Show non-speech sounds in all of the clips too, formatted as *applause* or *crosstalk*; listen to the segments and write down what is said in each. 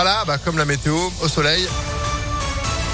sera là, bah, comme la météo, au soleil.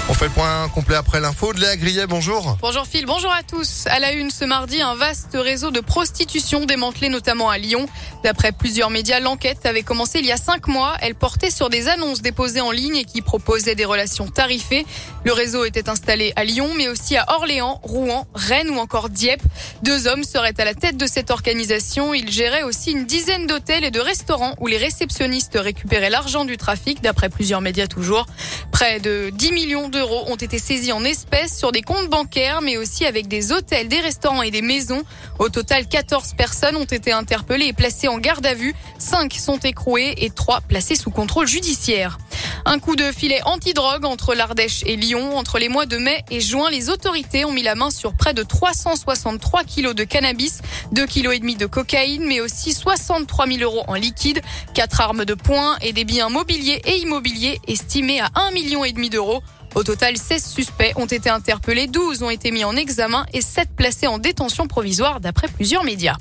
On fait le point complet après l'info. de Léa Grillet, bonjour. Bonjour Phil, bonjour à tous. À la une ce mardi, un vaste réseau de prostitution démantelé notamment à Lyon. D'après plusieurs médias, l'enquête avait commencé il y a cinq mois. Elle portait sur des annonces déposées en ligne et qui proposaient des relations tarifées. Le réseau était installé à Lyon, mais aussi à Orléans, Rouen, Rennes ou encore Dieppe. Deux hommes seraient à la tête de cette organisation. Ils géraient aussi une dizaine d'hôtels et de restaurants où les réceptionnistes récupéraient l'argent du trafic, d'après plusieurs médias toujours. Près de 10 millions ont été saisis en espèces sur des comptes bancaires, mais aussi avec des hôtels, des restaurants et des maisons. Au total, 14 personnes ont été interpellées et placées en garde à vue. 5 sont écrouées et 3 placées sous contrôle judiciaire. Un coup de filet anti-drogue entre l'Ardèche et Lyon. Entre les mois de mai et juin, les autorités ont mis la main sur près de 363 kilos de cannabis, 2 kilos et demi de cocaïne, mais aussi 63 000 euros en liquide, 4 armes de poing et des biens mobiliers et immobiliers estimés à 1 million d'euros. Au total, 16 suspects ont été interpellés, 12 ont été mis en examen et 7 placés en détention provisoire d'après plusieurs médias.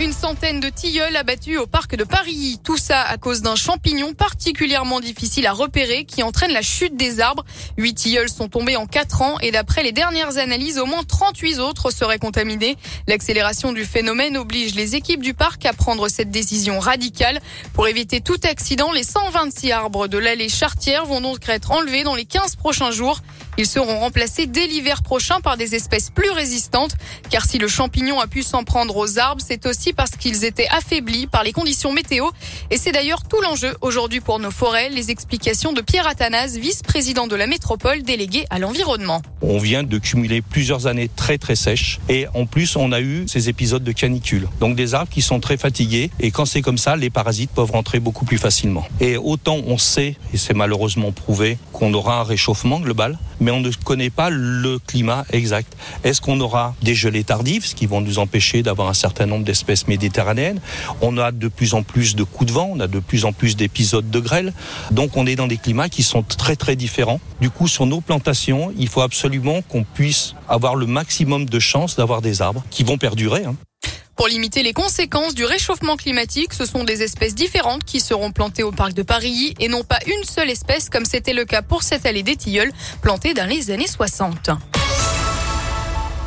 Une centaine de tilleuls abattus au parc de Paris. Tout ça à cause d'un champignon particulièrement difficile à repérer qui entraîne la chute des arbres. Huit tilleuls sont tombés en quatre ans et d'après les dernières analyses, au moins 38 autres seraient contaminés. L'accélération du phénomène oblige les équipes du parc à prendre cette décision radicale. Pour éviter tout accident, les 126 arbres de l'allée Chartière vont donc être enlevés dans les 15 prochains jours. Ils seront remplacés dès l'hiver prochain par des espèces plus résistantes. Car si le champignon a pu s'en prendre aux arbres, c'est aussi parce qu'ils étaient affaiblis par les conditions météo. Et c'est d'ailleurs tout l'enjeu aujourd'hui pour nos forêts. Les explications de Pierre Athanas, vice-président de la métropole délégué à l'environnement. On vient de cumuler plusieurs années très très sèches et en plus on a eu ces épisodes de canicule. Donc des arbres qui sont très fatigués et quand c'est comme ça, les parasites peuvent rentrer beaucoup plus facilement. Et autant on sait, et c'est malheureusement prouvé, qu'on aura un réchauffement global, on ne connaît pas le climat exact. Est-ce qu'on aura des gelées tardives, ce qui vont nous empêcher d'avoir un certain nombre d'espèces méditerranéennes? On a de plus en plus de coups de vent, on a de plus en plus d'épisodes de grêle. Donc on est dans des climats qui sont très très différents. Du coup, sur nos plantations, il faut absolument qu'on puisse avoir le maximum de chances d'avoir des arbres qui vont perdurer. Hein. Pour limiter les conséquences du réchauffement climatique, ce sont des espèces différentes qui seront plantées au parc de Paris et non pas une seule espèce comme c'était le cas pour cette allée des tilleuls plantée dans les années 60.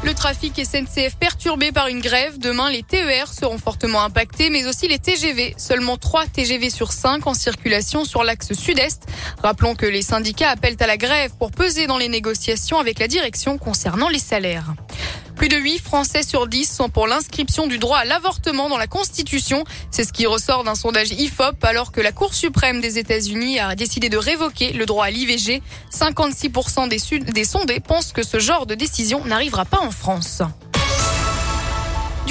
Le trafic SNCF perturbé par une grève. Demain, les TER seront fortement impactés, mais aussi les TGV. Seulement 3 TGV sur 5 en circulation sur l'axe sud-est. Rappelons que les syndicats appellent à la grève pour peser dans les négociations avec la direction concernant les salaires. Plus de 8 Français sur 10 sont pour l'inscription du droit à l'avortement dans la Constitution. C'est ce qui ressort d'un sondage IFOP alors que la Cour suprême des États-Unis a décidé de révoquer le droit à l'IVG. 56% des, des sondés pensent que ce genre de décision n'arrivera pas en France.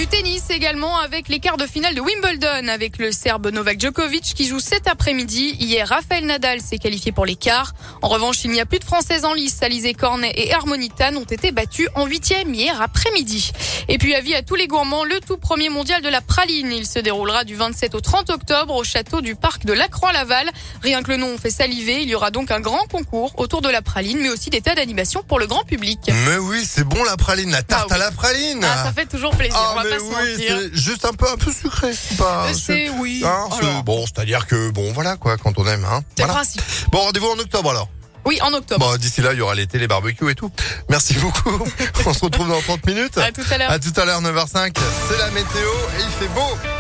Du tennis également avec les quarts de finale de Wimbledon avec le Serbe Novak Djokovic qui joue cet après-midi. Hier, Rafael Nadal s'est qualifié pour les quarts. En revanche, il n'y a plus de Françaises en lice. Alizé Cornet et Harmonitan ont été battus en huitième hier après-midi. Et puis avis à tous les gourmands, le tout premier mondial de la praline. Il se déroulera du 27 au 30 octobre au château du parc de Lacroix-Laval. Rien que le nom fait saliver. Il y aura donc un grand concours autour de la praline, mais aussi des tas d'animations pour le grand public. Mais oui, c'est bon la praline, la tarte ah à la praline. Ah, ça fait toujours plaisir. Ah, oui, c'est juste un peu un peu sucré. C'est oui. Hein, bon, c'est-à-dire que bon, voilà quoi, quand on aime. Hein, c'est principe. Bon, rendez-vous en octobre alors. Oui, en octobre. Bon, d'ici là, il y aura l'été, les barbecues et tout. Merci beaucoup. *laughs* on se retrouve dans 30 minutes. À tout à l'heure. À tout à l'heure, 9h05. C'est la météo et il fait beau.